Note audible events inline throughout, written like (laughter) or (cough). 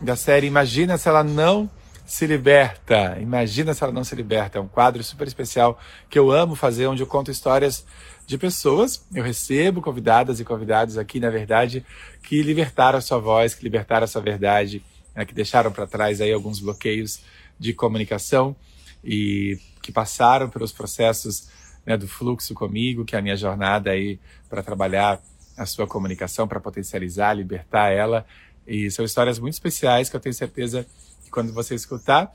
da série Imagina se ela não se liberta. Imagina se ela não se liberta. É um quadro super especial que eu amo fazer, onde eu conto histórias de pessoas. Eu recebo convidadas e convidados aqui, na verdade, que libertaram a sua voz, que libertaram a sua verdade, né, que deixaram para trás aí alguns bloqueios de comunicação e que passaram pelos processos né, do fluxo comigo, que é a minha jornada aí para trabalhar a sua comunicação, para potencializar, libertar ela. E são histórias muito especiais que eu tenho certeza que quando você escutar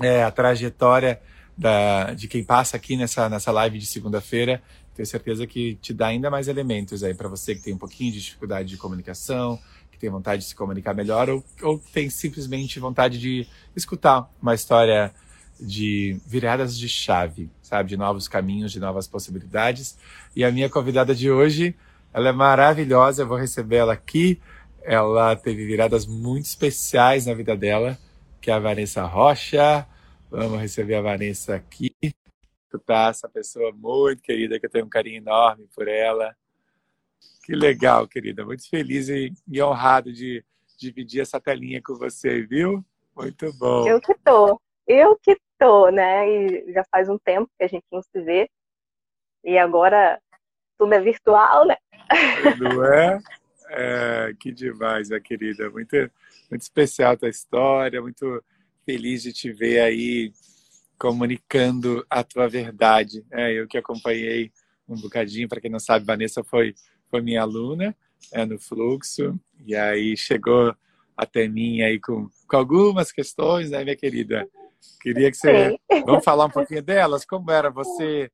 é, a trajetória da, de quem passa aqui nessa, nessa live de segunda-feira, tenho certeza que te dá ainda mais elementos aí para você que tem um pouquinho de dificuldade de comunicação, que tem vontade de se comunicar melhor ou, ou tem simplesmente vontade de escutar uma história de viradas de chave, sabe? De novos caminhos, de novas possibilidades. E a minha convidada de hoje, ela é maravilhosa, eu vou receber ela aqui. Ela teve viradas muito especiais na vida dela, que é a Vanessa Rocha. Vamos receber a Vanessa aqui. Escutar essa pessoa muito querida, que eu tenho um carinho enorme por ela. Que legal, querida. Muito feliz e, e honrado de dividir essa telinha com você, viu? Muito bom. Eu que tô. Eu que tô, né? E já faz um tempo que a gente não se vê. E agora tudo é virtual, né? Não é? É que demais, minha querida. Muito, muito especial a tua história, muito feliz de te ver aí comunicando a tua verdade. É, eu que acompanhei um bocadinho, para quem não sabe, Vanessa foi, foi minha aluna é, no Fluxo, e aí chegou até mim aí com, com algumas questões, né, minha querida? Queria que você. Vamos falar um pouquinho delas? Como era você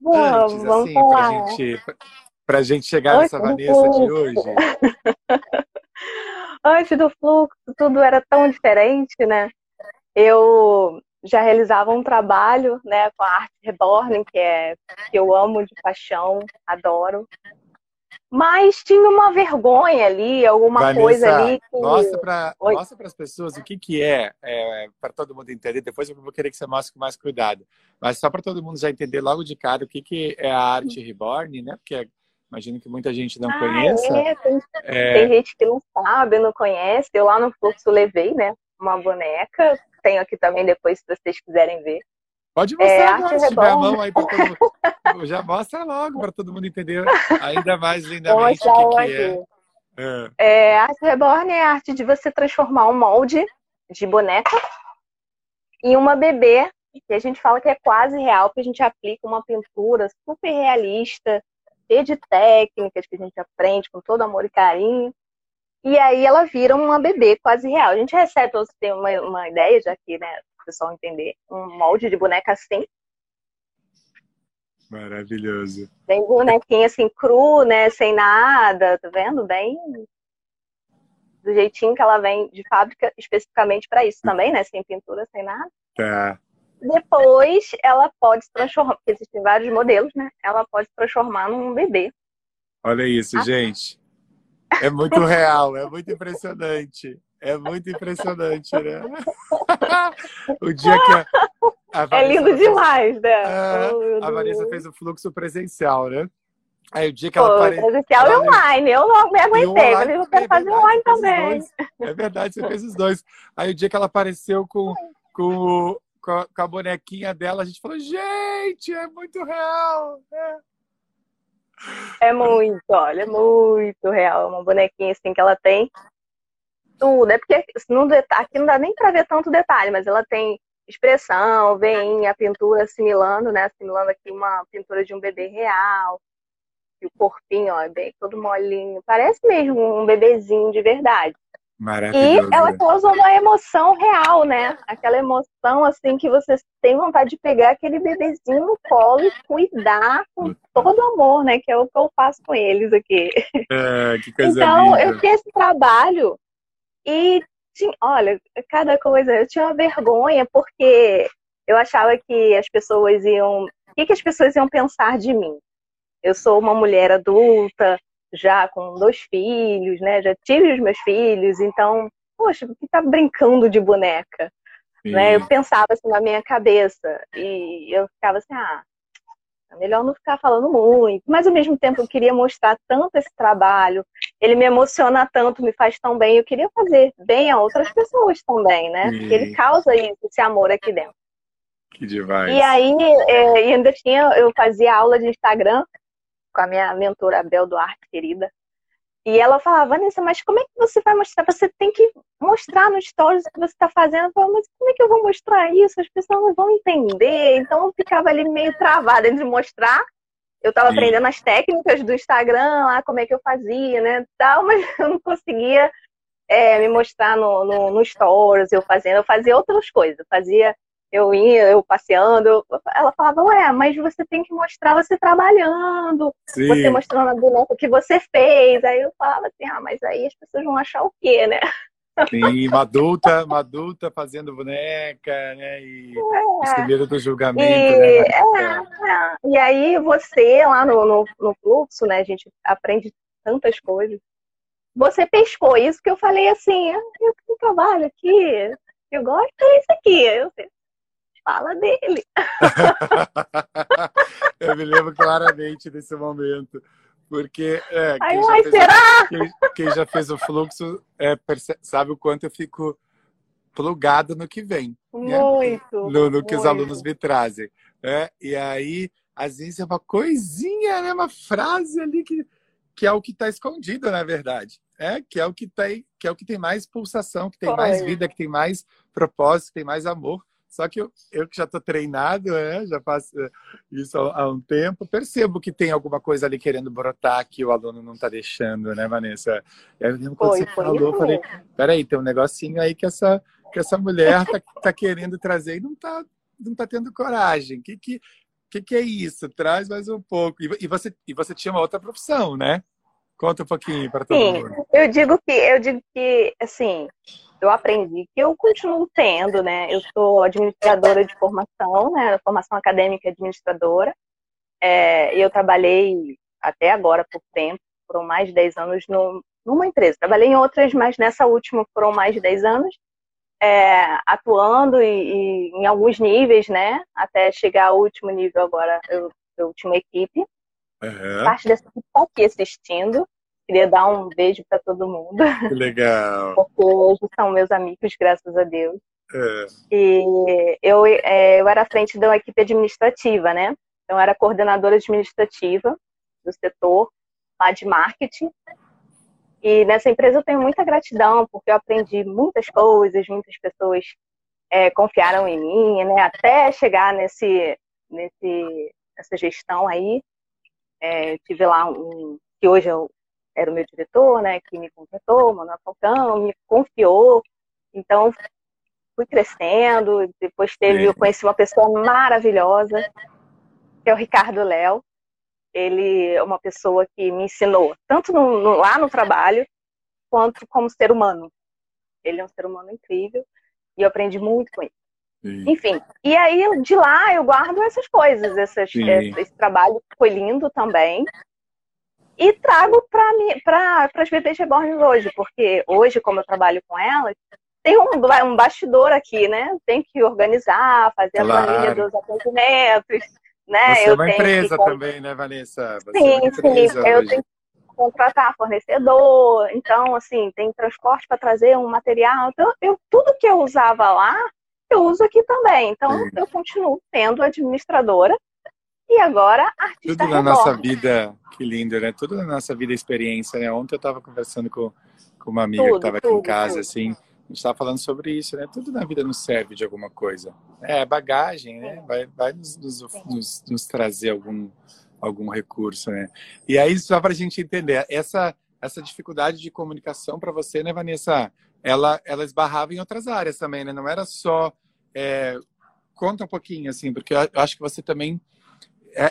vamos, antes, vamos assim, para gente, pra gente chegar nessa Vanessa de hoje? (laughs) antes do fluxo, tudo era tão diferente, né? Eu já realizava um trabalho né, com a arte reborn, que é que eu amo de paixão, adoro mas tinha uma vergonha ali, alguma Vanessa, coisa ali. Que... Mostra para as pessoas o que, que é, é para todo mundo entender. Depois eu vou querer que você mostre com mais cuidado. Mas só para todo mundo já entender logo de cara o que, que é a arte reborn, né? Porque imagino que muita gente não ah, conheça. É, tem, é... tem, gente que não sabe, não conhece. Eu lá no fluxo levei, né? Uma boneca. Tenho aqui também depois, se vocês quiserem ver. Pode mostrar é, agora, se tiver a mão aí para todo mundo. (laughs) Já mostra logo para todo mundo entender ainda mais (laughs) lindamente o que, que é. é. É, arte reborn é a arte de você transformar um molde de boneca em uma bebê, que a gente fala que é quase real, porque a gente aplica uma pintura super realista, cheia de técnicas que a gente aprende com todo amor e carinho. E aí ela vira uma bebê quase real. A gente recebe, você ter uma, uma ideia, já que né, o pessoal entender. Um molde de boneca assim. Maravilhoso. Bem bonequinha assim, cru, né? Sem nada, tá vendo? Bem do jeitinho que ela vem de fábrica especificamente para isso também, né? Sem pintura, sem nada. Tá. Depois ela pode se transformar, porque existem vários modelos, né? Ela pode se transformar num bebê. Olha isso, ah. gente. É muito (laughs) real, é muito impressionante. É muito impressionante, né? (laughs) o dia que a, a É lindo demais, né? É, oh, a Vanessa fez o fluxo presencial, né? Aí o dia que ela apareceu. Presencial e online. Eu não me aguentei, mas eu quero é fazer online também. É verdade, você fez os dois. Aí o dia que ela apareceu com, com, com, a, com a bonequinha dela, a gente falou, gente, é muito real. É. É muito, olha, é muito real. Uma bonequinha assim que ela tem tudo. É porque aqui não dá nem para ver tanto detalhe, mas ela tem expressão, vem a pintura assimilando, né? Assimilando aqui uma pintura de um bebê real. E o corpinho, ó, é bem todo molinho. Parece mesmo um bebezinho de verdade. E ela causou uma emoção real, né? Aquela emoção, assim, que você tem vontade de pegar aquele bebezinho no colo e cuidar com todo amor, né? Que é o que eu faço com eles aqui. É, que (laughs) coisa então, linda. eu fiz esse trabalho e, tinha, olha, cada coisa, eu tinha uma vergonha porque eu achava que as pessoas iam. O que, que as pessoas iam pensar de mim? Eu sou uma mulher adulta, já com dois filhos, né? Já tive os meus filhos, então, poxa, por que tá brincando de boneca? Né? Eu pensava assim na minha cabeça e eu ficava assim, ah, é melhor não ficar falando muito. Mas ao mesmo tempo eu queria mostrar tanto esse trabalho, ele me emociona tanto, me faz tão bem. Eu queria fazer bem a outras pessoas também, né? Porque ele causa isso, esse amor aqui dentro. Que demais. E aí, é, ainda tinha, eu fazia aula de Instagram com a minha mentora Abel Duarte, querida. E ela falava, Vanessa, mas como é que você vai mostrar? Você tem que mostrar no stories o que você está fazendo. Eu falava, mas como é que eu vou mostrar isso? As pessoas não vão entender. Então eu ficava ali meio travada entre mostrar. Eu estava aprendendo as técnicas do Instagram, lá, como é que eu fazia, né? Tal, (laughs) mas eu não conseguia é, me mostrar no, no, no stories, eu fazendo. Eu fazia outras coisas. Eu fazia eu ia, eu passeando, ela falava, ué, mas você tem que mostrar você trabalhando, Sim. você mostrando a boneca que você fez. Aí eu falava assim, ah, mas aí as pessoas vão achar o quê, né? Sim, uma adulta, uma adulta fazendo boneca, né? E é. escolhendo do julgamento, e, né? É, é. E aí você lá no, no, no fluxo, né? A gente aprende tantas coisas. Você pescou isso que eu falei assim, ah, eu trabalho aqui, eu gosto é isso aqui. Eu fala dele. (laughs) eu me lembro claramente desse momento. Porque é, quem, ai, já será? Quem, quem, já fez o fluxo é, percebe, sabe o quanto eu fico plugado no que vem. Né? Muito. Né? No, no que os alunos me trazem. Né? E aí, às vezes, é uma coisinha, né? uma frase ali que, que é o que está escondido, na verdade. É, que é o que tem, que é o que tem mais pulsação, que tem Foi. mais vida, que tem mais propósito, que tem mais amor. Só que eu, eu que já estou treinado, né? já faço eh, isso há, um tempo, percebo que tem alguma coisa ali querendo brotar que o aluno não está deixando, né, Vanessa? Eu lembro quando foi, você foi falou, eu falei, peraí, tem um negocinho aí que essa, que essa mulher está tá querendo trazer e não está não tá tendo coragem. O que, que, que, que é isso? Traz mais um pouco. E, e, você, e você tinha uma outra profissão, né? Conta um pouquinho para todo Sim, mundo. Eu digo que, eu digo que, assim, eu aprendi, que eu continuo tendo, né? Eu sou administradora de formação, né? Formação acadêmica administradora. É, eu trabalhei até agora por tempo, foram mais de 10 anos no, numa empresa. Trabalhei em outras, mas nessa última foram mais de 10 anos, é, atuando e, e, em alguns níveis, né? Até chegar ao último nível agora, eu, eu tinha uma equipe. Uhum. Parte dessa equipe está aqui assistindo. Queria dar um beijo para todo mundo. (laughs) Que legal. Porque hoje são meus amigos, graças a Deus. É. E eu, é, eu era à frente da equipe administrativa, né? Então, eu era coordenadora administrativa do setor lá de marketing. E nessa empresa eu tenho muita gratidão, porque eu aprendi muitas coisas, muitas pessoas é, confiaram em mim, né? Até chegar nesse, nesse, nessa gestão aí. É, tive lá um, que hoje é o era o meu diretor, né, que me contratou, Manuel Falcão, me confiou. Então, fui crescendo. Depois teve, eu conheci uma pessoa maravilhosa, que é o Ricardo Léo. Ele é uma pessoa que me ensinou, tanto no, no, lá no trabalho, quanto como ser humano. Ele é um ser humano incrível e eu aprendi muito com ele. Sim. Enfim, e aí de lá eu guardo essas coisas, essas, esse trabalho foi lindo também e trago para as bebês reborns hoje, porque hoje, como eu trabalho com elas, tem um, um bastidor aqui, né? Tem que organizar, fazer claro. a planilha dos atendimentos, né? Você é eu é uma empresa que... também, né, Vanessa? Você sim, é sim. Eu hoje. tenho que contratar fornecedor, então, assim, tem transporte para trazer um material. Então, eu, tudo que eu usava lá, eu uso aqui também. Então, sim. eu continuo sendo administradora e agora, artista Tudo na nossa vida, que lindo, né? Tudo na nossa vida é experiência, né? Ontem eu estava conversando com, com uma amiga tudo, que estava aqui em casa, tudo. assim, a gente estava falando sobre isso, né? Tudo na vida nos serve de alguma coisa. É, bagagem, né? Vai, vai nos, nos, nos, nos trazer algum, algum recurso, né? E aí, só para a gente entender, essa, essa dificuldade de comunicação para você, né, Vanessa? Ela, ela esbarrava em outras áreas também, né? Não era só... É... Conta um pouquinho, assim, porque eu acho que você também é,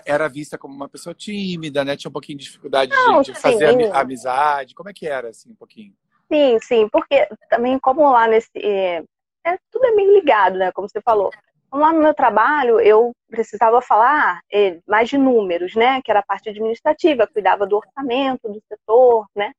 era vista como uma pessoa tímida, né? Tinha um pouquinho de dificuldade Não, de, de fazer amizade. Como é que era, assim, um pouquinho? Sim, sim, porque também como lá nesse... É, é, tudo é meio ligado, né? Como você falou. Lá no meu trabalho, eu precisava falar é, mais de números, né? Que era a parte administrativa, cuidava do orçamento do setor, né?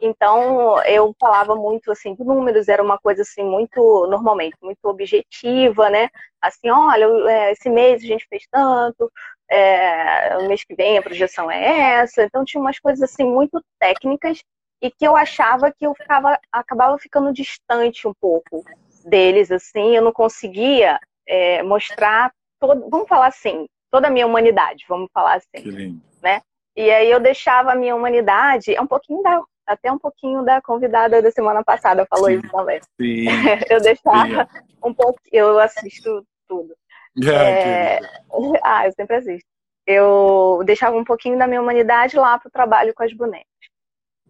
Então, eu falava muito, assim, de números, era uma coisa, assim, muito, normalmente, muito objetiva, né? Assim, olha, é, esse mês a gente fez tanto, é, o mês que vem a projeção é essa. Então, tinha umas coisas, assim, muito técnicas e que eu achava que eu ficava, acabava ficando distante um pouco deles, assim, eu não conseguia é, mostrar, todo, vamos falar assim, toda a minha humanidade, vamos falar assim, né? E aí eu deixava a minha humanidade, é um pouquinho da, até um pouquinho da convidada da semana passada falou Sim. isso também. Sim. (laughs) eu deixava Sim. um pouco, eu assisto tudo. É... (laughs) Ah, eu sempre assisto. Eu deixava um pouquinho da minha humanidade lá para o trabalho com as bonecas.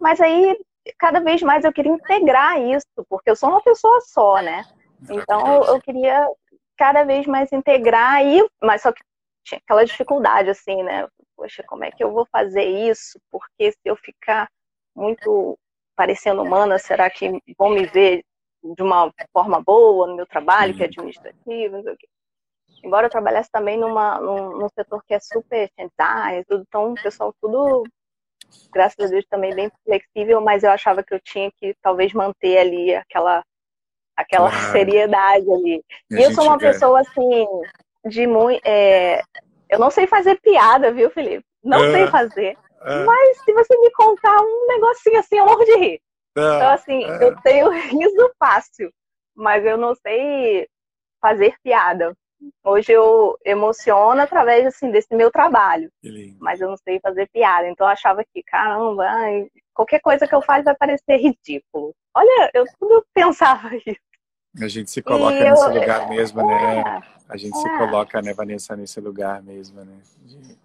Mas aí, cada vez mais eu queria integrar isso, porque eu sou uma pessoa só, né? Então eu queria cada vez mais integrar, e, mas só que tinha aquela dificuldade, assim, né? Poxa, como é que eu vou fazer isso? Porque se eu ficar muito parecendo humana, será que vão me ver de uma forma boa no meu trabalho, que é administrativo, não sei o quê. Embora eu trabalhasse também numa, num, num setor que é super design, tudo, então o pessoal tudo, graças a Deus, também bem flexível, mas eu achava que eu tinha que talvez manter ali aquela, aquela claro. seriedade ali. E, e eu sou uma pessoa assim, de muito. É... Eu não sei fazer piada, viu, Felipe? Não é. sei fazer. É. Mas se você me contar um negocinho assim, eu morro de rir. É. Então, assim, é. eu tenho (laughs) riso fácil, mas eu não sei fazer piada. Hoje eu emociono através assim, desse meu trabalho. Mas eu não sei fazer piada. Então eu achava que, caramba, ai, qualquer coisa que eu faço vai parecer ridículo. Olha, eu tudo pensava (laughs) isso. A gente se coloca e nesse eu... lugar mesmo, né? É, a gente é. se coloca, né, Vanessa, nesse lugar mesmo, né? De...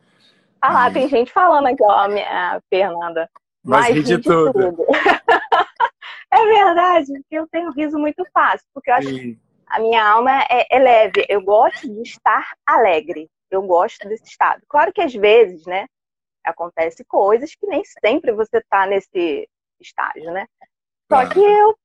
Ah lá, tem gente falando aqui, ó, a minha Fernanda. Mas, mas ri de tudo. tudo. (laughs) é verdade, eu tenho riso muito fácil, porque eu acho que a minha alma é, é, leve. Eu gosto de estar alegre. Eu gosto desse estado. Claro que às vezes, né, acontece coisas que nem sempre você tá nesse estágio, né? Só que eu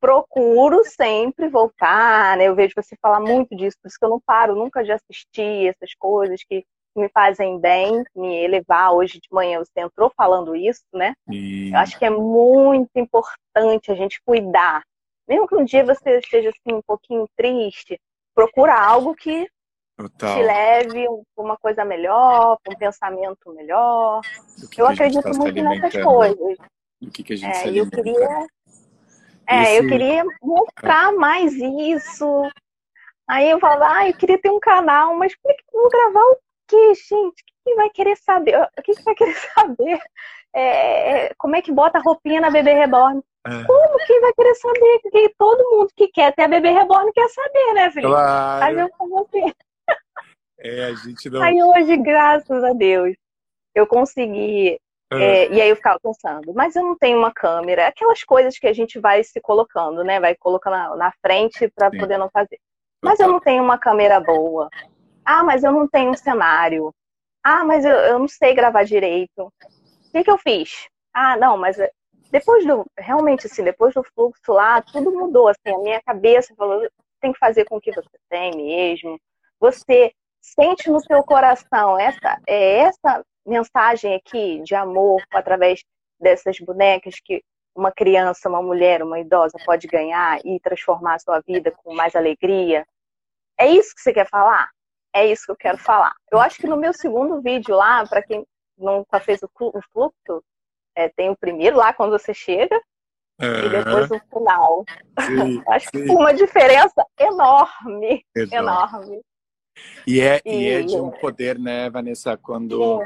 procuro sempre voltar, né? Eu vejo você falar muito disso, por isso que eu não paro nunca de assistir essas coisas que me fazem bem, me elevar. Hoje de manhã você entrou falando isso, né? E... Eu acho que é muito importante a gente cuidar mesmo que um dia você esteja assim um pouquinho triste, procura algo que Total. te leve uma coisa melhor, um pensamento melhor. Que eu que acredito tá muito nessas coisas. Do que, que a gente é, eu queria, é, Esse... eu queria mostrar mais isso. Aí eu falava, ah, eu queria ter um canal, mas por que eu vou gravar o quê, gente? Quem vai querer saber? O que vai querer (laughs) saber? É, é, como é que bota a roupinha na bebê reborn? É. Como quem vai querer saber? Todo mundo que quer ter a bebê reborn quer saber, né, filho? Claro. Aí eu você. É, a gente não. Aí hoje, graças a Deus, eu consegui. É. É, e aí eu ficava pensando, mas eu não tenho uma câmera, aquelas coisas que a gente vai se colocando, né? Vai colocando na, na frente para poder não fazer. Mas eu não tenho uma câmera boa. Ah, mas eu não tenho um cenário. Ah, mas eu, eu não sei gravar direito. O que, que eu fiz? Ah, não, mas depois do, realmente assim, depois do fluxo lá, tudo mudou, assim, a minha cabeça falou, tem que fazer com o que você tem mesmo. Você sente no seu coração essa, é essa mensagem aqui de amor através dessas bonecas que uma criança, uma mulher, uma idosa pode ganhar e transformar a sua vida com mais alegria. É isso que você quer falar? É isso que eu quero falar. Eu acho que no meu segundo vídeo lá, para quem nunca fez o fluxo, é, tem o primeiro lá quando você chega é. e depois o final. Sim, (laughs) Acho sim. que uma diferença enorme, enorme. enorme. E é, e... e é de um poder, né, Vanessa, quando,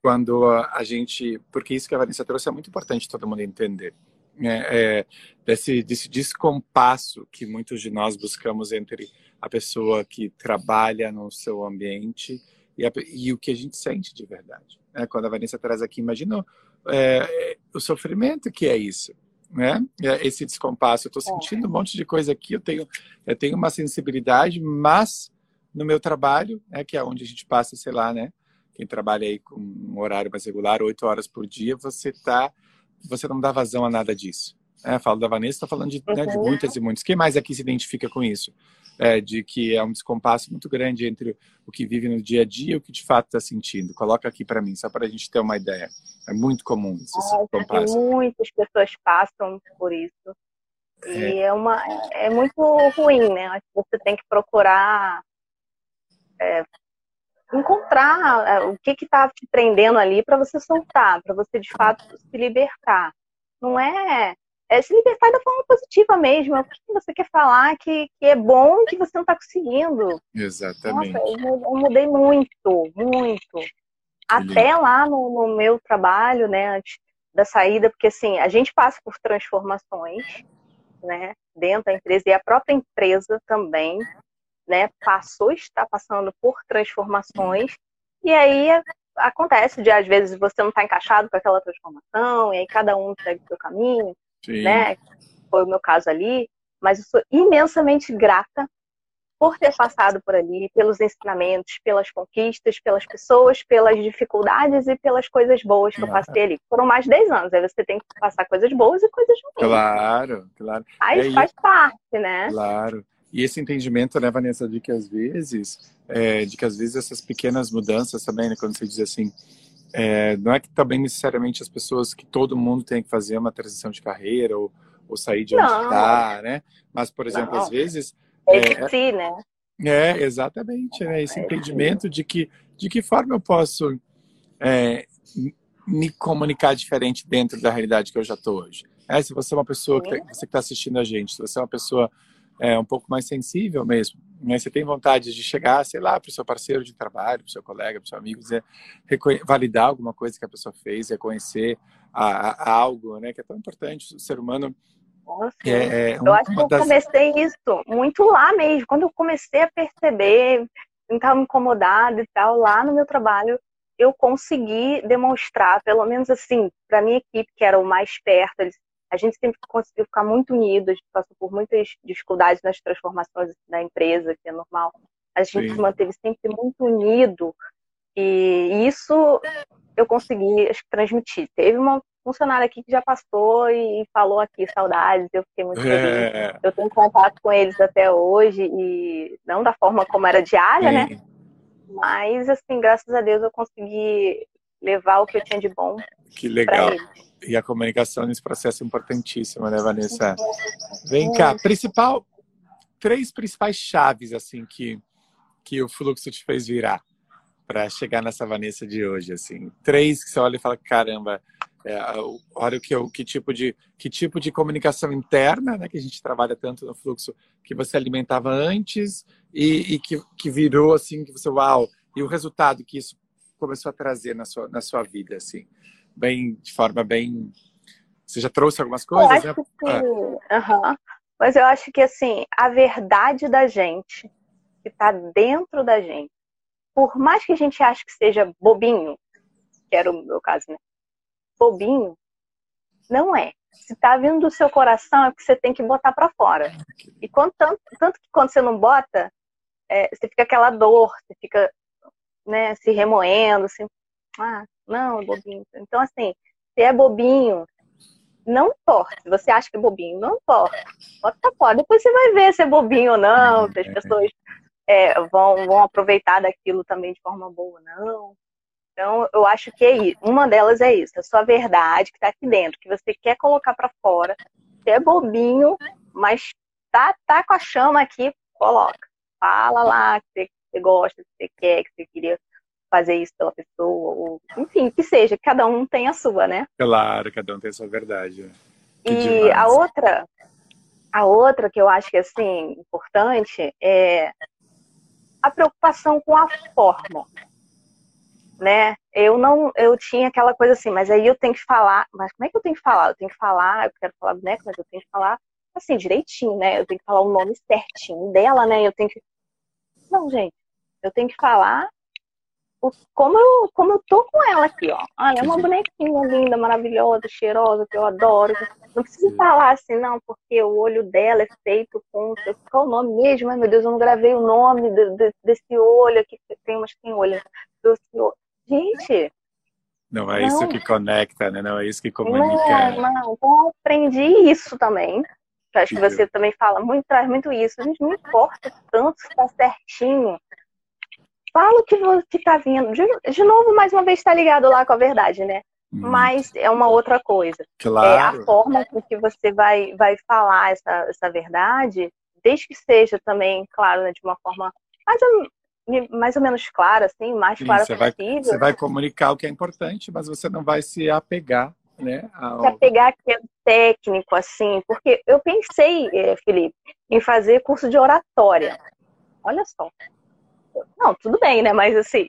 quando a gente. Porque isso que a Vanessa trouxe é muito importante todo mundo entender. É, é, desse, desse descompasso que muitos de nós buscamos entre a pessoa que trabalha no seu ambiente e, a, e o que a gente sente de verdade. Né? Quando a Vanessa traz aqui, imagina é, o sofrimento que é isso, né? É, esse descompasso. Eu estou sentindo um monte de coisa aqui. Eu tenho, eu tenho uma sensibilidade, mas no meu trabalho, né, que é onde a gente passa, sei lá, né? Quem trabalha aí com um horário mais regular, oito horas por dia, você tá, você não dá vazão a nada disso. É, falo da Vanessa, está falando de, né, de, uhum. muitas e muitas. Quem mais aqui se identifica com isso? É, de que é um descompasso muito grande entre o que vive no dia a dia e o que de fato está sentindo. Coloca aqui para mim, só para a gente ter uma ideia. É muito comum esse descompasso. Muitas pessoas passam por isso. E é, é uma, é muito ruim, né? Você tem que procurar é, encontrar é, o que está te prendendo ali para você soltar, para você de fato se libertar. não é é se libertar da forma positiva mesmo. O que você quer falar que, que é bom que você não está conseguindo? Exatamente. Nossa, eu, eu mudei muito, muito. Até lá no, no, meu trabalho, né, antes da saída, porque assim, a gente passa por transformações, né, dentro da empresa e a própria empresa também, né, passou, está passando por transformações. E aí acontece de às vezes você não está encaixado com aquela transformação, e aí cada um segue o seu caminho. Sim. né? Foi o meu caso ali, mas eu sou imensamente grata por ter passado por ali, pelos ensinamentos, pelas conquistas, pelas pessoas, pelas dificuldades e pelas coisas boas que eu passei ali. Foram mais de 10 anos, aí você tem que passar coisas boas e coisas ruins. Claro, claro. Aí é, faz parte, né? Claro. E esse entendimento, né, Vanessa, de que às vezes, é, de que às vezes essas pequenas mudanças também, né, quando você diz assim, é, não é que também necessariamente as pessoas que todo mundo tem que fazer uma transição de carreira ou, ou sair de onde está, né? Mas, por exemplo, não. às vezes. É, si, né? É, exatamente, né? Esse é entendimento de que de que forma eu posso é, me comunicar diferente dentro da realidade que eu já estou hoje. É, se você é uma pessoa que tá, você está assistindo a gente, se você é uma pessoa é, um pouco mais sensível mesmo. Né? Você tem vontade de chegar, sei lá, para o seu parceiro de trabalho, para o seu colega, para o seu amigo, dizer, validar alguma coisa que a pessoa fez, reconhecer a, a algo, né? Que é tão importante. O ser humano nossa, é, é, eu acho que eu das... comecei isso muito lá mesmo. Quando eu comecei a perceber, estava incomodada e tal, lá no meu trabalho, eu consegui demonstrar, pelo menos assim, para minha equipe, que era o mais perto, eles a gente sempre conseguiu ficar muito unido, a gente passou por muitas dificuldades nas transformações da empresa, que é normal. A gente Sim. se manteve sempre muito unido e isso eu consegui transmitir. Teve uma funcionária aqui que já passou e falou aqui saudades, eu fiquei muito feliz. É. Eu tenho contato com eles até hoje e não da forma como era diária, né? Sim. né? Mas assim, graças a Deus eu consegui levar o que eu tinha de bom. Que legal. E a comunicação nesse processo é importantíssima, né, Vanessa? Vem cá, principal, três principais chaves assim que que o fluxo te fez virar para chegar nessa Vanessa de hoje, assim. Três que você olha e fala, caramba, é, olha o que, que tipo de que tipo de comunicação interna, né, que a gente trabalha tanto no fluxo que você alimentava antes e, e que, que virou assim que você uau e o resultado que isso começou a trazer na sua na sua vida, assim bem, de forma bem. Você já trouxe algumas coisas, eu acho né? Que... Uhum. Mas eu acho que assim, a verdade da gente, que está dentro da gente, por mais que a gente ache que seja bobinho, que era o meu caso, né? Bobinho, não é. Se está vindo do seu coração, é porque você tem que botar para fora. E quando, tanto, tanto que quando você não bota, é, você fica aquela dor, você fica né, se remoendo, assim, ah, não, é bobinho. Então, assim, se é bobinho, não. Se você acha que é bobinho, não importa. Bota fora. Depois você vai ver se é bobinho ou não, se as pessoas é, vão, vão aproveitar daquilo também de forma boa ou não. Então, eu acho que é isso. Uma delas é isso, a sua verdade que está aqui dentro, que você quer colocar para fora. Se é bobinho, mas tá, tá com a chama aqui, coloca. Fala lá que você, que você gosta, que você quer, que você queria fazer isso pela pessoa, ou, enfim, que seja, cada um tem a sua, né? Claro, cada um tem a sua verdade. Que e demais. a outra, a outra que eu acho que assim importante é a preocupação com a forma, né? Eu não, eu tinha aquela coisa assim, mas aí eu tenho que falar, mas como é que eu tenho que falar? Eu tenho que falar, eu quero falar boneca, mas eu tenho que falar assim direitinho, né? Eu tenho que falar o nome certinho dela, né? Eu tenho que não, gente, eu tenho que falar como eu, como eu tô com ela aqui, ó. Ah, é uma bonequinha linda, maravilhosa, cheirosa, que eu adoro. Não preciso falar assim, não, porque o olho dela é feito com. Qual o nome mesmo? Ai, meu Deus, eu não gravei o nome de, de, desse olho aqui. Tem umas que tem olho. Gente. Não é não. isso que conecta, né? Não é isso que comunica. Não, não. Então eu aprendi isso também. acho que você também fala muito, traz muito isso. A gente não importa tanto se tá certinho fala o que, que tá vindo. De, de novo, mais uma vez, está ligado lá com a verdade, né? Hum. Mas é uma outra coisa. Claro. É a forma com que você vai, vai falar essa, essa verdade, desde que seja também, claro, né, de uma forma mais ou, mais ou menos clara, assim, mais Sim, clara você possível. Vai, você vai comunicar o que é importante, mas você não vai se apegar né? Ao... Se apegar aquele técnico, assim, porque eu pensei, eh, Felipe, em fazer curso de oratória. Olha só. Não, tudo bem, né? Mas assim,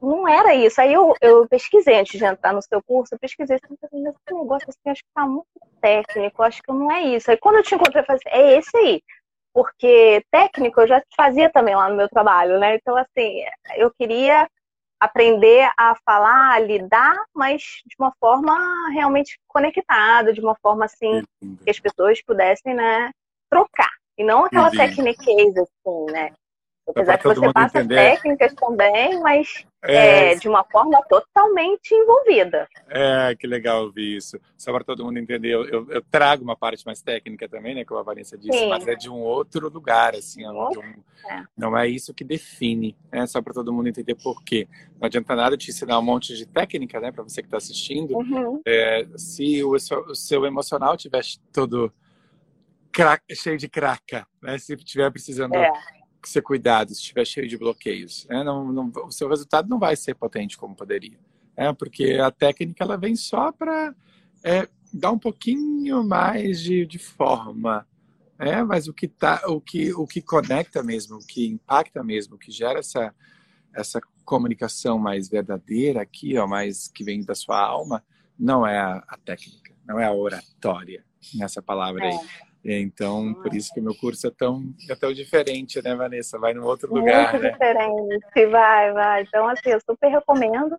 não era isso. Aí eu, eu pesquisei antes de entrar no seu curso, eu pesquisei assim, esse negócio assim, acho que tá muito técnico, acho que não é isso. Aí quando eu te encontrei, eu falei assim, é esse aí. Porque técnico eu já fazia também lá no meu trabalho, né? Então, assim, eu queria aprender a falar, a lidar, mas de uma forma realmente conectada, de uma forma assim que as pessoas pudessem, né, trocar. E não aquela técnica assim, né? Apesar que você passa entender. técnicas também, mas é, é, de uma forma totalmente envolvida. É, que legal ouvir isso. Só para todo mundo entender, eu, eu, eu, trago uma parte mais técnica também, né, como a Vanessa disse, Sim. mas é de um outro lugar, assim, um, é. não é isso que define, né, só para todo mundo entender por quê. Não adianta nada te ensinar um monte de técnica, né, para você que está assistindo, uhum. é, se o seu, o seu emocional estiver todo cheio de craca, né, se estiver precisando é ser cuidado se estiver cheio de bloqueios. Né? Não, não, o seu resultado não vai ser potente como poderia. Né? Porque a técnica ela vem só para é, dar um pouquinho mais de, de forma. Né? Mas o que, tá, o, que, o que conecta mesmo, o que impacta mesmo, o que gera essa, essa comunicação mais verdadeira aqui, ó, mais que vem da sua alma, não é a, a técnica, não é a oratória nessa palavra aí. É então, por isso que o meu curso é tão, é tão diferente, né, Vanessa? Vai num outro lugar, Muito né? diferente, vai, vai. Então, assim, eu super recomendo.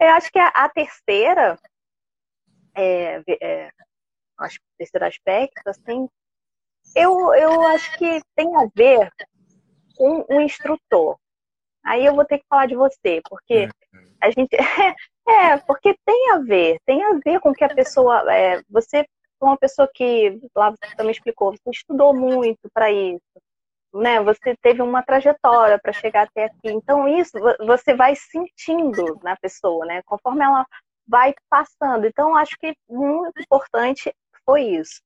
Eu acho que a, a terceira, é, é, acho que o terceiro aspecto, assim, eu, eu acho que tem a ver com o instrutor. Aí eu vou ter que falar de você, porque a gente. (laughs) É, porque tem a ver, tem a ver com que a pessoa. É, você uma pessoa que, lá você também explicou, você estudou muito para isso, né? Você teve uma trajetória para chegar até aqui. Então, isso você vai sentindo na pessoa, né? Conforme ela vai passando. Então, acho que muito importante foi isso.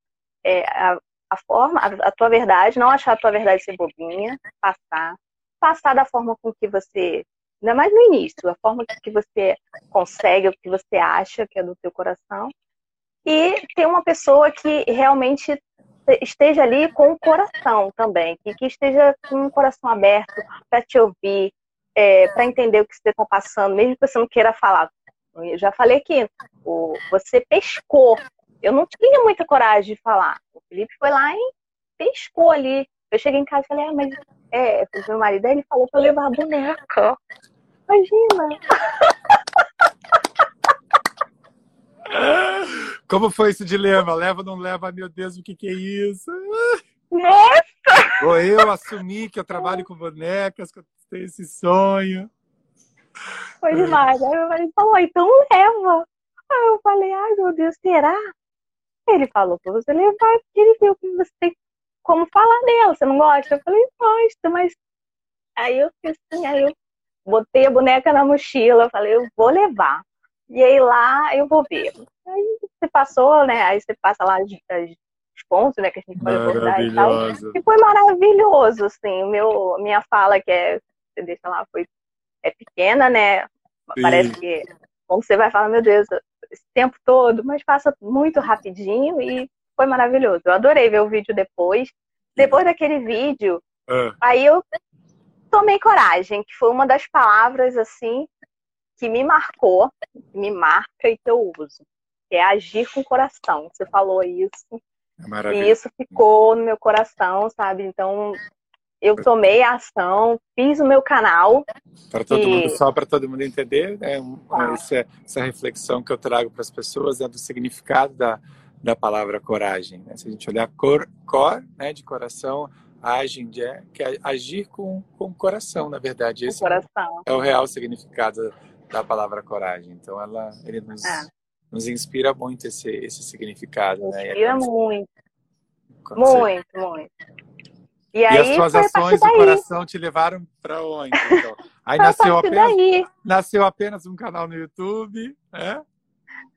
É, a, a forma, a, a, tua verdade, não achar a tua verdade ser bobinha, passar. Passar da forma com que você, ainda mais no início, a forma que você consegue, o que você acha que é do teu coração e ter uma pessoa que realmente esteja ali com o coração também, que, que esteja com o coração aberto para te ouvir, é, para entender o que você está passando, mesmo que você não queira falar. Eu já falei aqui, o, você pescou. Eu não tinha muita coragem de falar. O Felipe foi lá e pescou ali. Eu cheguei em casa e falei, ah, mas é, meu marido, ele falou para levar a boneca. Imagina! Como foi esse dilema? Leva ou não leva? Meu Deus, o que, que é isso? Nossa! Ou eu assumi que eu trabalho com bonecas, que eu tenho esse sonho. Foi demais. Aí meu marido falou, então leva. Aí eu falei, ai meu Deus, será? Ele falou pra você levar, porque ele viu que você tem como falar dela. Você não gosta? Eu falei, gosto, mas. Aí eu fiz assim, aí eu botei a boneca na mochila, falei, eu vou levar. E aí lá eu vou ver. Aí você passou, né? Aí você passa lá as, as, os pontos, né? Que a gente pode abordar e tal. E foi maravilhoso, assim. Meu, minha fala, que é, você deixa lá, foi é pequena, né? Sim. Parece que quando você vai falar, meu Deus, esse tempo todo, mas passa muito rapidinho e foi maravilhoso. Eu adorei ver o vídeo depois. Depois daquele vídeo, ah. aí eu tomei coragem, que foi uma das palavras assim que me marcou, me marca e que eu uso, que é agir com o coração. Você falou isso. É e isso ficou no meu coração, sabe? Então, eu tomei a ação, fiz o meu canal. Para todo e... mundo, só para todo mundo entender, né? essa, essa reflexão que eu trago para as pessoas é do significado da, da palavra coragem. Né? Se a gente olhar cor, cor né, de coração, agem, de, que é agir com, com o coração, na verdade. Esse coração. é o real significado da palavra coragem. Então, ela, ele nos, é. nos inspira muito esse, esse significado. Né? Inspira né? muito. muito, você... muito. E, e as suas ações do coração te levaram para onde? Então? Aí nasceu apenas, daí. nasceu apenas um canal no YouTube, né?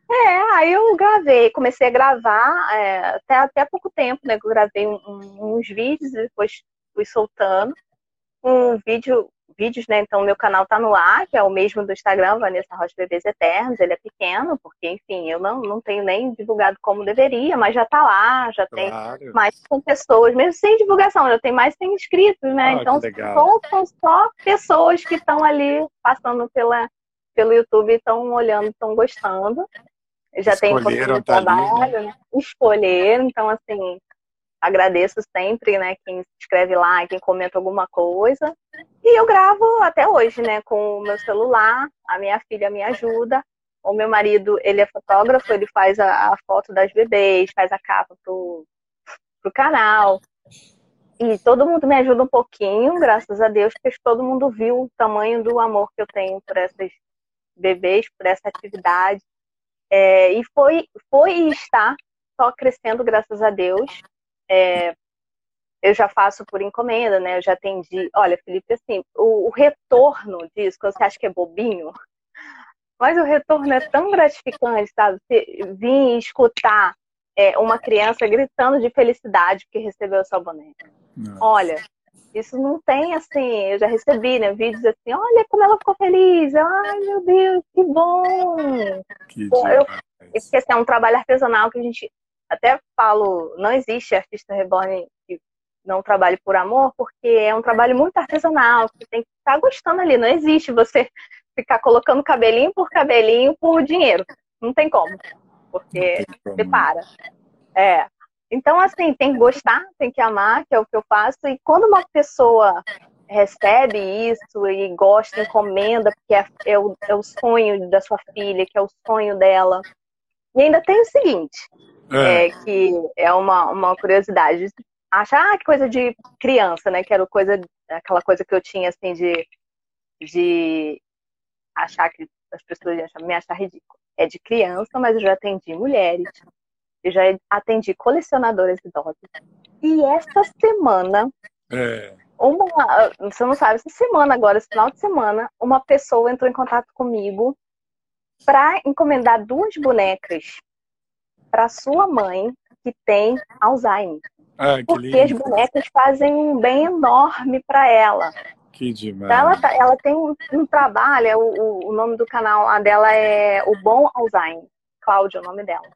É, aí eu gravei, comecei a gravar é, até, até pouco tempo, né? Eu gravei um, um, uns vídeos e depois fui soltando. Um vídeo vídeos, né? Então, meu canal tá no ar, que é o mesmo do Instagram, Vanessa Rocha Bebês Eternos. Ele é pequeno, porque, enfim, eu não, não tenho nem divulgado como deveria, mas já tá lá, já claro. tem mais de pessoas, mesmo sem divulgação, já tem mais de 100 inscritos, né? Oh, então, são só pessoas que estão ali passando pela, pelo YouTube, estão olhando, estão gostando. Já tem um tá trabalho, ali, né? né? escolheram, então, assim, agradeço sempre, né, quem se inscreve lá, quem comenta alguma coisa. E eu gravo até hoje, né, com o meu celular, a minha filha me ajuda. O meu marido, ele é fotógrafo, ele faz a, a foto das bebês, faz a capa pro, pro canal. E todo mundo me ajuda um pouquinho, graças a Deus, porque todo mundo viu o tamanho do amor que eu tenho por essas bebês, por essa atividade. É, e foi, foi e está só crescendo, graças a Deus. É, eu já faço por encomenda, né? Eu já atendi. Olha, Felipe, assim, o, o retorno disso, quando você acha que é bobinho, mas o retorno é tão gratificante, sabe? Você vir escutar é, uma criança gritando de felicidade porque recebeu o seu boneco. Olha, isso não tem assim, eu já recebi, né, vídeos assim, olha como ela ficou feliz, ai meu Deus, que bom! Que Pô, eu, esse é um trabalho artesanal que a gente até falo, não existe artista reborn que não trabalhe por amor, porque é um trabalho muito artesanal, que tem que estar gostando ali. Não existe você (laughs) ficar colocando cabelinho por cabelinho por dinheiro. Não tem como, porque você para. É. Então, assim, tem que gostar, tem que amar, que é o que eu faço. E quando uma pessoa recebe isso e gosta, encomenda, porque é, é, o, é o sonho da sua filha, que é o sonho dela. E ainda tem o seguinte, é. É, que é uma, uma curiosidade. Achar ah, que coisa de criança, né? Que era coisa, aquela coisa que eu tinha, assim, de, de achar que as pessoas iam me achar ridículo. É de criança, mas eu já atendi mulheres, eu já atendi colecionadoras idosas. E esta semana, é. uma, você não sabe, essa semana agora, esse final de semana, uma pessoa entrou em contato comigo para encomendar duas bonecas para sua mãe que tem Alzheimer. Ah, porque lindo. as bonecas fazem um bem enorme para ela. Que demais. Então ela, tá, ela tem um, um trabalho, é o, o, nome do canal dela é O Bom Alzheimer. Cláudia é o nome dela.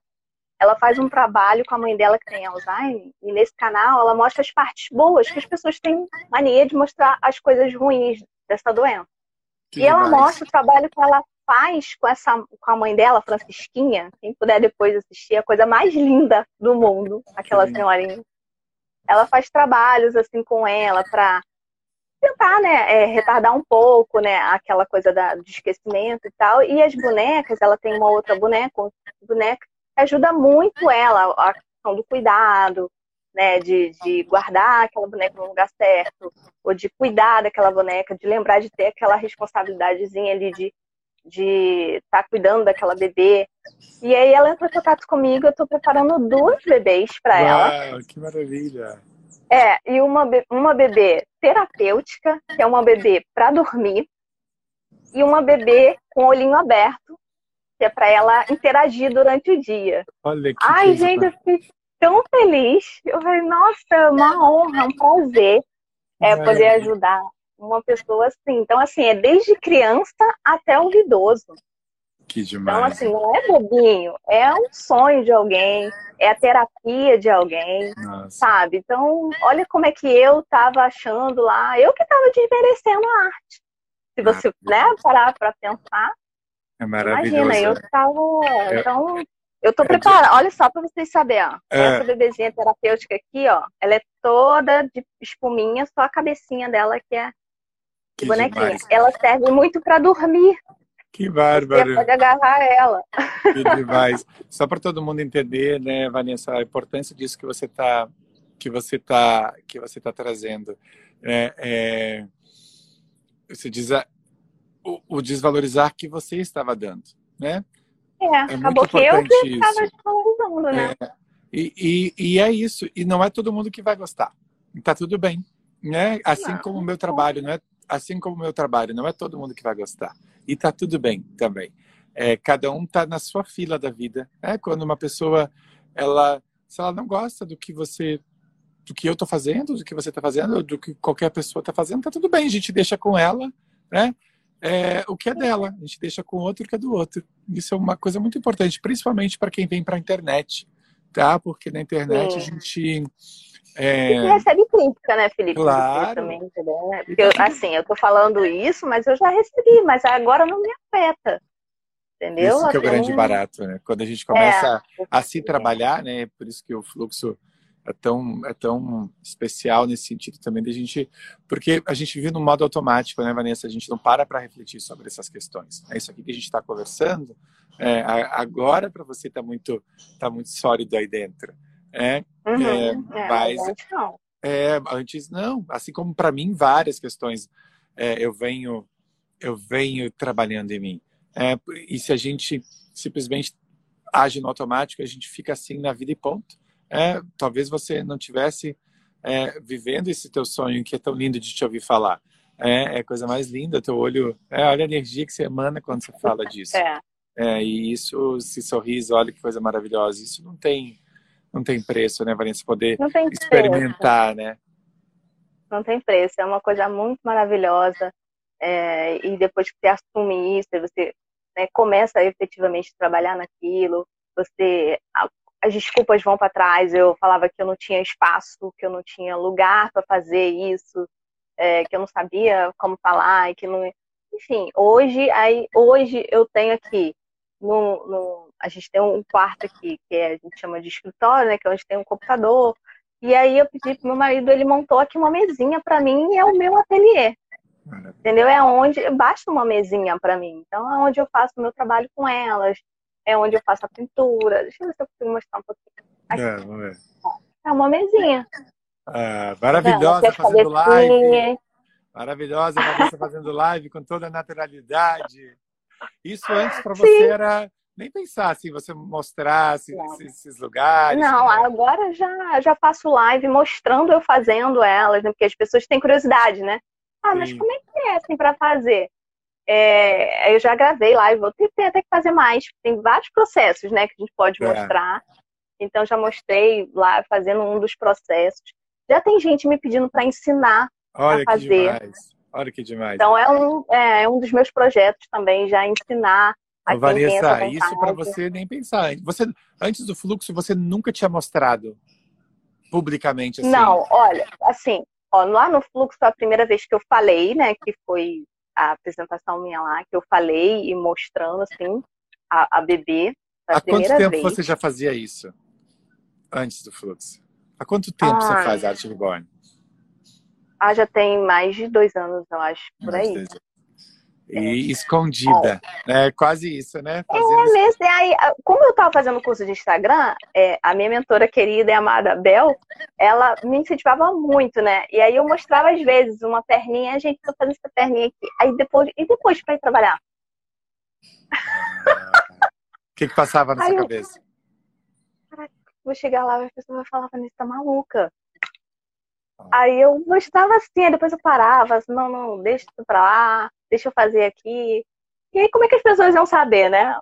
Ela faz um trabalho com a mãe dela que tem Alzheimer, e nesse canal ela mostra as partes boas, que as pessoas têm mania de mostrar as coisas ruins dessa doença. Que e demais. ela mostra o trabalho que ela faz com essa com a mãe dela, Francisquinha, quem puder depois assistir, a coisa mais linda do mundo, aquela senhorinha. Ela faz trabalhos assim com ela para tentar, né, é, retardar um pouco, né, aquela coisa da, do esquecimento e tal. E as bonecas, ela tem uma outra boneca, boneca que ajuda muito ela a questão do cuidado, né, de, de guardar aquela boneca no lugar certo, ou de cuidar daquela boneca, de lembrar de ter aquela responsabilidadezinha ali de de estar tá cuidando daquela bebê. E aí ela entrou em contato comigo, eu estou preparando duas bebês para ela. que maravilha! É, e uma, uma bebê terapêutica, que é uma bebê para dormir, e uma bebê com o olhinho aberto, que é para ela interagir durante o dia. Olha que Ai, gente, eu fiquei tão feliz. Eu falei, nossa, uma honra, um prazer é, poder ajudar uma pessoa assim. Então, assim, é desde criança até o idoso. Que demais. Então, assim, não é bobinho, é um sonho de alguém, é a terapia de alguém, Nossa. sabe? Então, olha como é que eu tava achando lá, eu que tava desmerecendo a arte. Se você, ah, né, parar para pensar. É maravilhoso. Imagina, eu tava. É, então, eu tô é preparada. Olha só para vocês saberem, ó. É. Essa bebezinha terapêutica aqui, ó, ela é toda de espuminha, só a cabecinha dela que é que bonequinha. Demais. Ela serve muito para dormir. Que bárbaro. Você pode agarrar ela. Que demais. Só para todo mundo entender, né, Vanessa, a importância disso que você está que você tá que você tá trazendo. É, é, você diz a, o, o, desvalorizar que você estava dando, né? É, é acabou que eu que estava desvalorizando, né? É, e, e, e, é isso. E não é todo mundo que vai gostar. Tá tudo bem, né? Assim não, como o meu trabalho, não é assim como o meu trabalho, não é todo mundo que vai gostar. E tá tudo bem também. É, cada um tá na sua fila da vida. Né? Quando uma pessoa, ela, se ela não gosta do que você do que eu estou fazendo, do que você está fazendo, do que qualquer pessoa está fazendo, tá tudo bem, a gente deixa com ela, né? É, o que é dela, a gente deixa com o outro o que é do outro. Isso é uma coisa muito importante, principalmente para quem vem para a internet, tá? Porque na internet Sim. a gente é... E recebe crítica, né, Felipe? Claro. Também, né? Porque, eu, assim, eu tô falando isso, mas eu já recebi, mas agora não me afeta. Entendeu? Isso que é o grande barato, né? Quando a gente começa é, a, a se trabalhar, né? Por isso que o fluxo é tão, é tão especial nesse sentido também da gente, porque a gente vive no modo automático, né, Vanessa? A gente não para para refletir sobre essas questões. É isso aqui que a gente está conversando. É, agora para você está muito, tá muito sólido aí dentro. É, uhum, é, é mas não. É, antes não. Assim como para mim várias questões é, eu venho eu venho trabalhando em mim. É, e se a gente simplesmente age no automático, a gente fica assim na vida e ponto. É, talvez você não tivesse é, vivendo esse teu sonho que é tão lindo de te ouvir falar. É, é a coisa mais linda, teu olho. É, olha a energia que você emana quando você fala disso. É. É, e isso, esse sorriso, olha que coisa maravilhosa. Isso não tem, não tem preço, né, Vanessa? Poder experimentar, né? Não tem preço. É uma coisa muito maravilhosa. É, e depois que você assume isso, você né, começa efetivamente a trabalhar naquilo, você as desculpas vão para trás. Eu falava que eu não tinha espaço, que eu não tinha lugar para fazer isso, é, que eu não sabia como falar, e que não. Enfim, hoje, aí, hoje eu tenho aqui no, no, a gente tem um quarto aqui que é, a gente chama de escritório, né, que é onde tem um computador. E aí eu pedi pro meu marido, ele montou aqui uma mesinha para mim e é o meu ateliê. Entendeu? É onde basta uma mesinha para mim. Então é onde eu faço o meu trabalho com elas é onde eu faço a pintura. Deixa eu ver se eu consigo mostrar um pouquinho. Aqui. É, vamos ver. É uma mesinha. Ah, maravilhosa fazendo live. Maravilhosa fazendo live com toda a naturalidade. Isso antes para você era nem pensar assim, você mostrasse esses lugares. Não, né? agora já, já faço live mostrando eu fazendo elas, né? Porque as pessoas têm curiosidade, né? Ah, Sim. mas como é que é assim para fazer? É, eu já gravei lá e vou ter, ter até que fazer mais. Tem vários processos, né, que a gente pode é. mostrar. Então já mostrei lá fazendo um dos processos. Já tem gente me pedindo para ensinar Olha a fazer. Que demais. Olha que demais. Então é um, é, é um dos meus projetos também, já ensinar a Vanessa, isso para você nem pensar. Você, antes do fluxo, você nunca tinha mostrado publicamente assim? Não, olha, assim, ó, lá no fluxo, a primeira vez que eu falei, né, que foi a apresentação minha lá, que eu falei e mostrando, assim, a, a bebê. Há quanto tempo vez. você já fazia isso? Antes do fluxo? Há quanto tempo você faz Arte Reborn? Ah, já tem mais de dois anos, eu acho, por aí. E é. escondida. É. é quase isso, né? Fazendo é mesmo. E aí, como eu estava fazendo curso de Instagram, é, a minha mentora querida e amada Bel, ela me incentivava muito, né? E aí eu mostrava às vezes uma perninha, a gente, tô fazendo essa perninha aqui. Aí depois, e depois para ir trabalhar? O que, que passava na aí sua eu, cabeça? vou chegar lá e a pessoa vai falar, Vanessa, tá maluca. Aí eu gostava assim, depois eu parava, assim, não, não, deixa isso pra lá, deixa eu fazer aqui. E aí como é que as pessoas iam saber, né?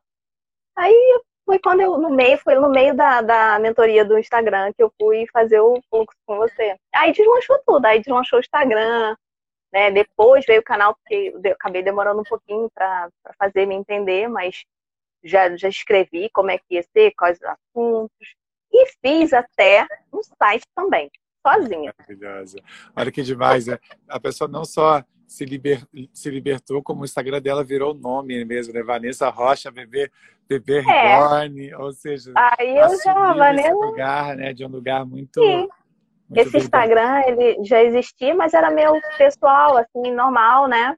Aí foi quando eu, no meio, foi no meio da, da mentoria do Instagram que eu fui fazer o fluxo com você. Aí deslanchou tudo, aí deslanchou o Instagram, né? Depois veio o canal, porque eu acabei demorando um pouquinho para fazer me entender, mas já, já escrevi como é que ia ser, quais assuntos. E fiz até um site também sozinha. Maravilhosa. Olha que demais, né? A pessoa não só se, liber, se libertou, como o Instagram dela virou o nome mesmo, né? Vanessa Rocha, bebê, bebê é. Reborn, ou seja, Aí eu já, Vanessa... lugar, né? De um lugar muito. Sim. Muito Esse Instagram, ele já existia, mas era meu pessoal, assim, normal, né?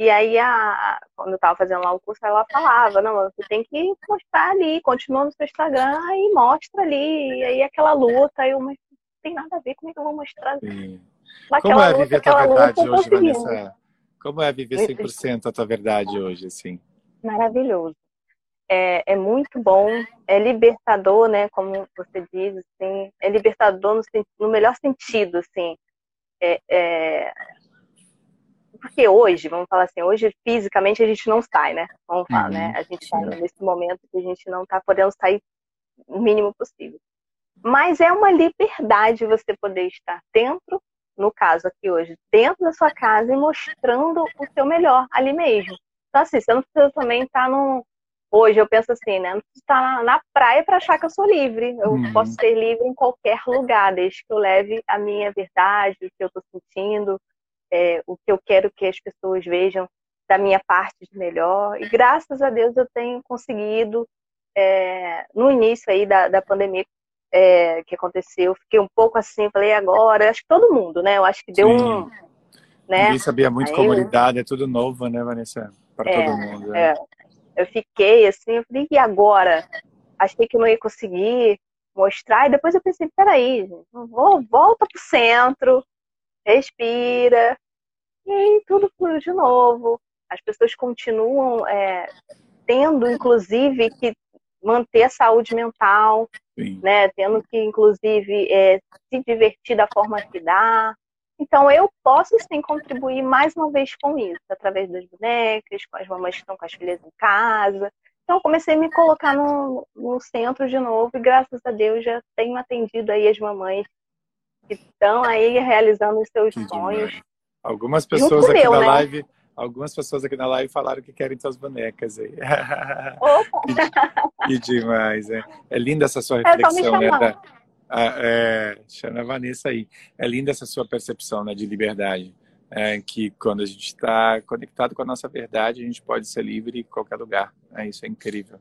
E aí, a, quando eu tava fazendo lá o curso, ela falava, não, você tem que postar ali, continua no seu Instagram e mostra ali. E aí aquela luta, eu, mas tem nada a ver, como é que eu vou mostrar? Sim. Como é viver a tua verdade hoje, Vanessa? Como é viver 100% a tua verdade hoje, assim? Maravilhoso. É, é, muito bom, é libertador, né? Como você diz, assim, é libertador no, no melhor sentido, assim. É, é... Porque hoje, vamos falar assim, hoje fisicamente a gente não sai, né? Vamos falar, né? uhum, né? A gente está nesse momento que a gente não está podendo sair o mínimo possível. Mas é uma liberdade você poder estar dentro, no caso aqui hoje, dentro da sua casa e mostrando o seu melhor ali mesmo. Então, assim, você não precisa também estar no. Hoje eu penso assim, né? Não precisa estar na praia para achar que eu sou livre. Eu uhum. posso ser livre em qualquer lugar, desde que eu leve a minha verdade, o que eu estou sentindo, é, o que eu quero que as pessoas vejam da minha parte de melhor. E graças a Deus eu tenho conseguido, é, no início aí da, da pandemia é, que aconteceu, fiquei um pouco assim, falei, agora, acho que todo mundo, né? Eu acho que deu Sim. um. Né? Ninguém sabia muito aí comunidade, eu... é tudo novo, né, Vanessa? Para é, todo mundo. Né? É. Eu fiquei assim, eu falei, e agora? Achei que não ia conseguir mostrar, e depois eu pensei, peraí, vou, volta pro centro, respira, e aí tudo flui de novo as pessoas continuam é, tendo, inclusive, que manter a saúde mental, né? Tendo que, inclusive, é, se divertir da forma que dá. Então, eu posso sim contribuir mais uma vez com isso, através das bonecas, com as mamães que estão com as filhas em casa. Então, comecei a me colocar no, no centro de novo e, graças a Deus, já tenho atendido aí as mamães que estão aí realizando os seus que sonhos. Demais. Algumas pessoas aqui eu, na né? live Algumas pessoas aqui na live falaram que querem suas bonecas aí. (laughs) Opa! que, demais, é. É linda essa sua é, reflexão, né? Da, a, é, chama a Vanessa aí. É linda essa sua percepção né, de liberdade. É, que quando a gente está conectado com a nossa verdade, a gente pode ser livre em qualquer lugar. É, isso é incrível.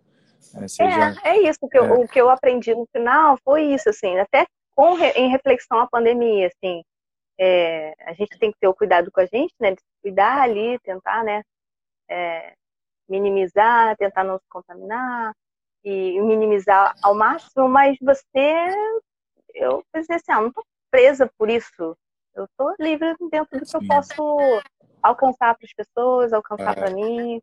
É, seja, é, é isso que eu, é. o que eu aprendi no final foi isso, assim, até com, em reflexão à pandemia, assim, é, a gente tem que ter o cuidado com a gente, né? De cuidar ali, tentar, né? É, minimizar, tentar não se contaminar e minimizar ao máximo, mas você, eu pensei assim, ah, não estou presa por isso. Eu estou livre dentro do que eu posso alcançar para as pessoas, alcançar é. para mim.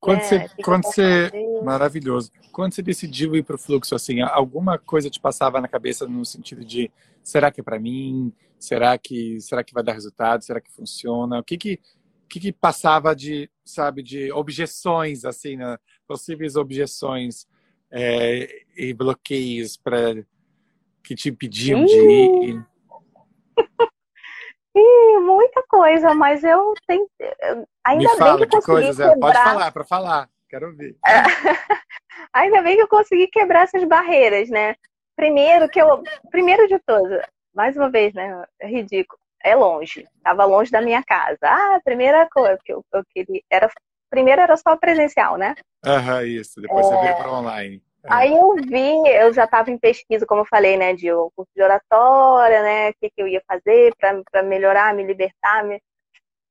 Quando né? você, quando você maravilhoso. Quando você decidiu ir para o fluxo, assim, alguma coisa te passava na cabeça no sentido de será que é para mim? Será que será que vai dar resultado? Será que funciona? O que que, que, que passava de sabe de objeções assim, né? possíveis objeções é, e bloqueios para que te impediam de ir? Ih, muita coisa, mas eu tenho ainda Me fala, bem que, que coisas é. Pode falar, para falar, quero ouvir. É. (laughs) ainda bem que eu consegui quebrar essas barreiras, né? Primeiro que eu, primeiro de todas, mais uma vez, né? É ridículo. É longe. Tava longe da minha casa. Ah, a primeira coisa que eu, eu queria era primeiro era só presencial, né? Aham, isso. Depois é... você veio para online. É. Aí eu vi, eu já estava em pesquisa, como eu falei, né, de um curso de oratória, né, o que, que eu ia fazer para melhorar, me libertar. Me...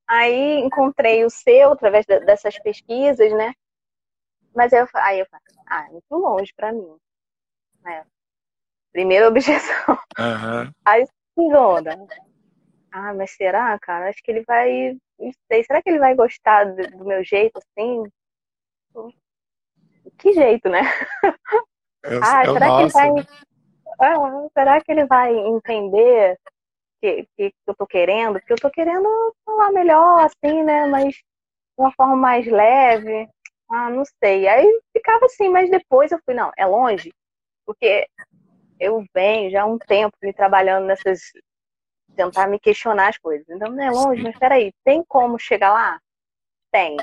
Aí encontrei o seu através dessas pesquisas, né? Mas aí eu, aí eu falei, ah, é muito longe para mim. É, Primeira (laughs) objeção. Uhum. Aí, segunda. Ah, mas será, cara? Acho que ele vai. Não sei. Será que ele vai gostar do, meu jeito assim? Que jeito, né? É, ah, é será que ele vai. Ah, será que ele vai entender que, que eu tô querendo? Porque eu tô querendo falar melhor, assim, né? Mas de uma forma mais leve. Ah, não sei. Aí ficava assim, mas depois eu fui, não, é longe. Porque eu venho já há um tempo me trabalhando nessas. tentar me questionar as coisas. Então não é longe, mas peraí, tem como chegar lá? Tem.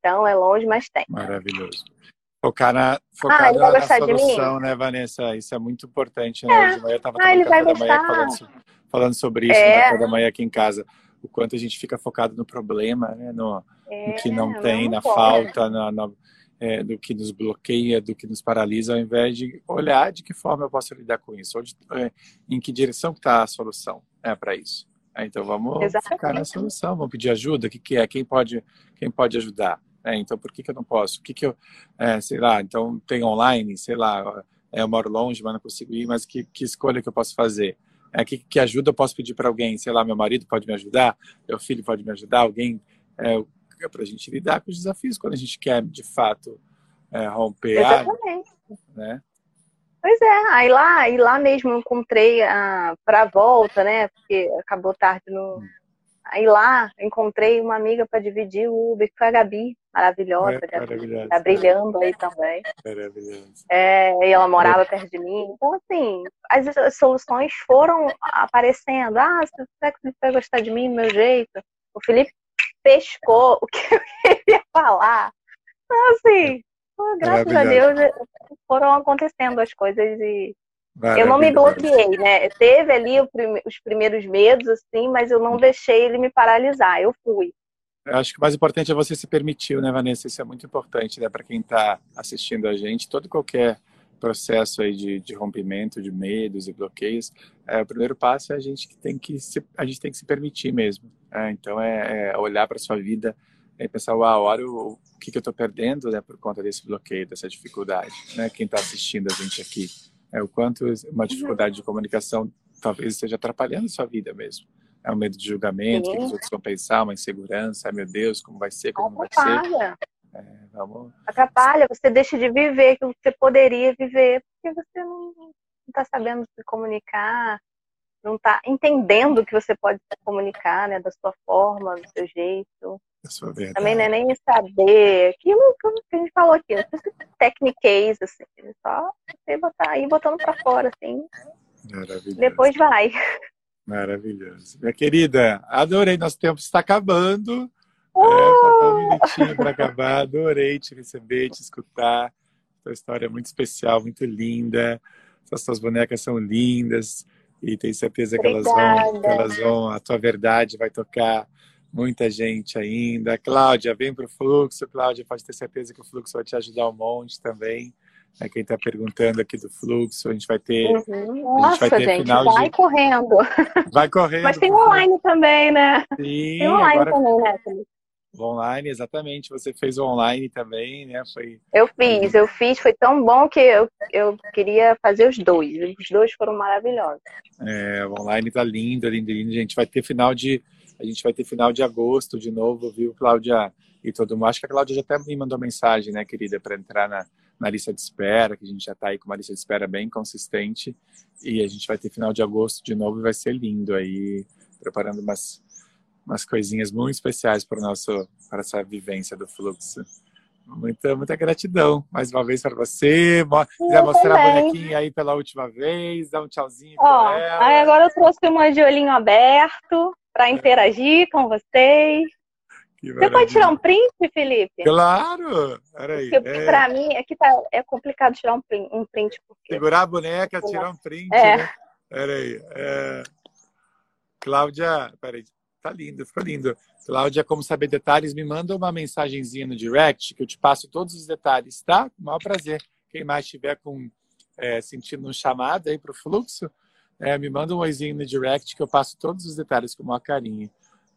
Então é longe, mas tem. Maravilhoso. Focar na, focar ah, solução, né, Vanessa? Isso é muito importante. Né? É. Hoje de manhã eu estava ah, ele vai gostar. Falando, falando, sobre isso é. no manhã aqui em casa. O quanto a gente fica focado no problema, né? no, é, no que não tem, não na pode. falta, na, na é, do que nos bloqueia, do que nos paralisa, ao invés de olhar de que forma eu posso lidar com isso, ou de, é, em que direção está a solução é, para isso. É, então vamos Exatamente. ficar na solução, vamos pedir ajuda, o que, que é, quem pode, quem pode ajudar. É, então por que, que eu não posso? O que, que eu, é, sei lá, então tem online, sei lá, é, eu moro longe, mas não consigo ir, mas que, que escolha que eu posso fazer? É, que, que ajuda eu posso pedir para alguém? Sei lá, meu marido pode me ajudar, meu filho pode me ajudar, alguém é, para a gente lidar com os desafios quando a gente quer, de fato, é, romper. Exatamente. Né? Pois é, aí lá, aí lá mesmo eu encontrei a para a volta, né? Porque acabou tarde no. Aí lá encontrei uma amiga para dividir o Uber, que foi a Gabi, maravilhosa, É, Gabi. maravilhosa. Tá brilhando aí também. Maravilhoso. É, e ela morava perto de mim. Então, assim, as, as soluções foram aparecendo. Ah, será que o Felipe vai gostar de mim, do meu jeito? O Felipe pescou o que eu queria falar. Então, assim, graças a Deus foram acontecendo as coisas e eu não me bloqueei, né? Teve ali os primeiros medos, assim, mas eu não deixei ele me paralisar. Eu fui. Eu acho que o mais importante é você se permitir, né, Vanessa? Isso é muito importante, né, para quem está assistindo a gente. Todo e qualquer processo aí de, de, rompimento, de medos e bloqueios, é, o primeiro passo é a gente que tem que se, a gente tem que se permitir mesmo. É, então é, é olhar para sua vida e pensar, uau, olha o, o que, que eu estou perdendo, né, por conta desse bloqueio, dessa dificuldade, né? Quem está assistindo a gente aqui, é o quanto uma dificuldade de comunicação talvez esteja atrapalhando a sua vida mesmo. É um medo de julgamento, o que os outros vão pensar, uma insegurança, ai meu Deus, como vai ser, como não vai ser. É, vamos... Atrapalha, você deixa de viver que você poderia viver, porque você não está sabendo se comunicar, não está entendendo que você pode se comunicar, né, da sua forma, do seu jeito. Também não é nem saber aquilo que a gente falou aqui, não precisa techniques, assim, só você botar aí botando para fora, assim. Maravilhoso. Depois vai. Maravilhoso. Minha querida, adorei, nosso tempo está acabando. Uh! É, um minutinho para acabar. Adorei te receber, te escutar. Sua história é muito especial, muito linda. Suas bonecas são lindas e tenho certeza que elas, vão, que elas vão, a tua verdade vai tocar muita gente ainda. Cláudia, vem para o fluxo. Cláudia, pode ter certeza que o fluxo vai te ajudar um monte também. É quem está perguntando aqui do fluxo, a gente vai ter. Uhum. Nossa, gente, vai, ter gente, vai de... correndo. Vai correndo. Mas tem online também, né? Sim, tem online agora... também, né? Online, exatamente. Você fez online também, né? Foi. Eu fiz, eu fiz. Foi tão bom que eu, eu queria fazer os dois. Os dois foram maravilhosos. É, o online tá lindo, lindo, lindo. A gente vai ter final de a gente vai ter final de agosto de novo, viu, Cláudia? E todo mundo. Acho que a Cláudia já até me mandou mensagem, né, querida, para entrar na, na lista de espera, que a gente já está aí com uma lista de espera bem consistente. E a gente vai ter final de agosto de novo e vai ser lindo aí, preparando umas, umas coisinhas muito especiais para nosso para essa vivência do fluxo. Muita, muita gratidão mais uma vez para você. Quiser mostrar também. a bonequinha aí pela última vez, dá um tchauzinho Ó, Aí agora eu trouxe uma de olhinho aberto para interagir com vocês. Você pode tirar um print, Felipe? Claro! Peraí. Porque, é... Para mim, aqui tá, é complicado tirar um print. Um print porque... Segurar a boneca, tirar um print. É. Né? Peraí. É... Cláudia, peraí. Tá lindo, ficou lindo. Cláudia, como saber detalhes, me manda uma mensagenzinha no direct que eu te passo todos os detalhes, tá? Com o maior prazer. Quem mais estiver com, é, sentindo um chamado aí para o fluxo, é, me manda um oizinho no direct que eu passo todos os detalhes com o maior carinho.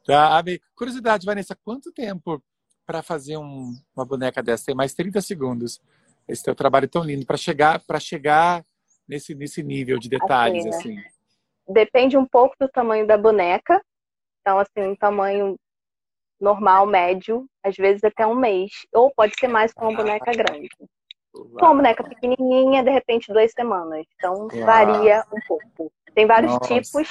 Tá? Curiosidade, Vanessa, quanto tempo para fazer um, uma boneca dessa? Tem mais 30 segundos. Esse teu trabalho tão lindo para chegar para chegar nesse nesse nível de detalhes assim, né? assim. Depende um pouco do tamanho da boneca. Então assim, um tamanho normal, médio, às vezes até um mês, ou pode ser mais com uma boneca grande. Com uma boneca pequenininha, de repente duas semanas. Então varia um pouco. Tem vários Nossa. tipos.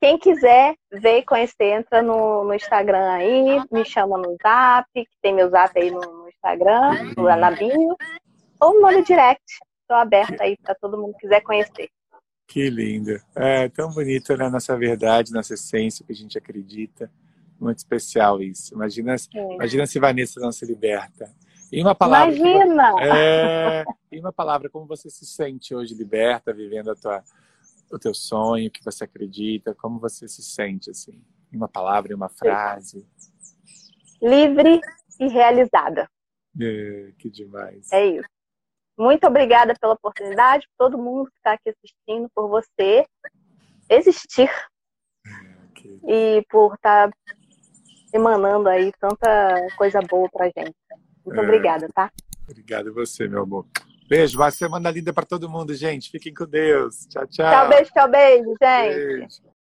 Quem quiser ver e conhecer, entra no, no, Instagram aí, me chama no Zap, que tem meu Zap aí no, no Instagram, no Anabinho, ou no direct. Estou aberta aí para todo mundo que quiser conhecer. Que lindo. É tão bonito, né? Nossa verdade, nossa essência, que a gente acredita. Muito especial isso. Imagina, é. imagina se Vanessa não se liberta. Em uma palavra. Imagina! É, em uma palavra, como você se sente hoje liberta, vivendo a tua, o teu sonho, que você acredita, como você se sente, assim? Em uma palavra, em uma frase. Livre e realizada. É, que demais. É isso. Muito obrigada pela oportunidade, por todo mundo que está aqui assistindo, por você existir é, que... e por estar tá emanando aí tanta coisa boa pra gente. Muito é... obrigada, tá? Obrigado a você, meu amor. Beijo, uma semana linda para todo mundo, gente. Fiquem com Deus. Tchau, tchau. Tchau, beijo, tchau, beijo, gente. Beijo.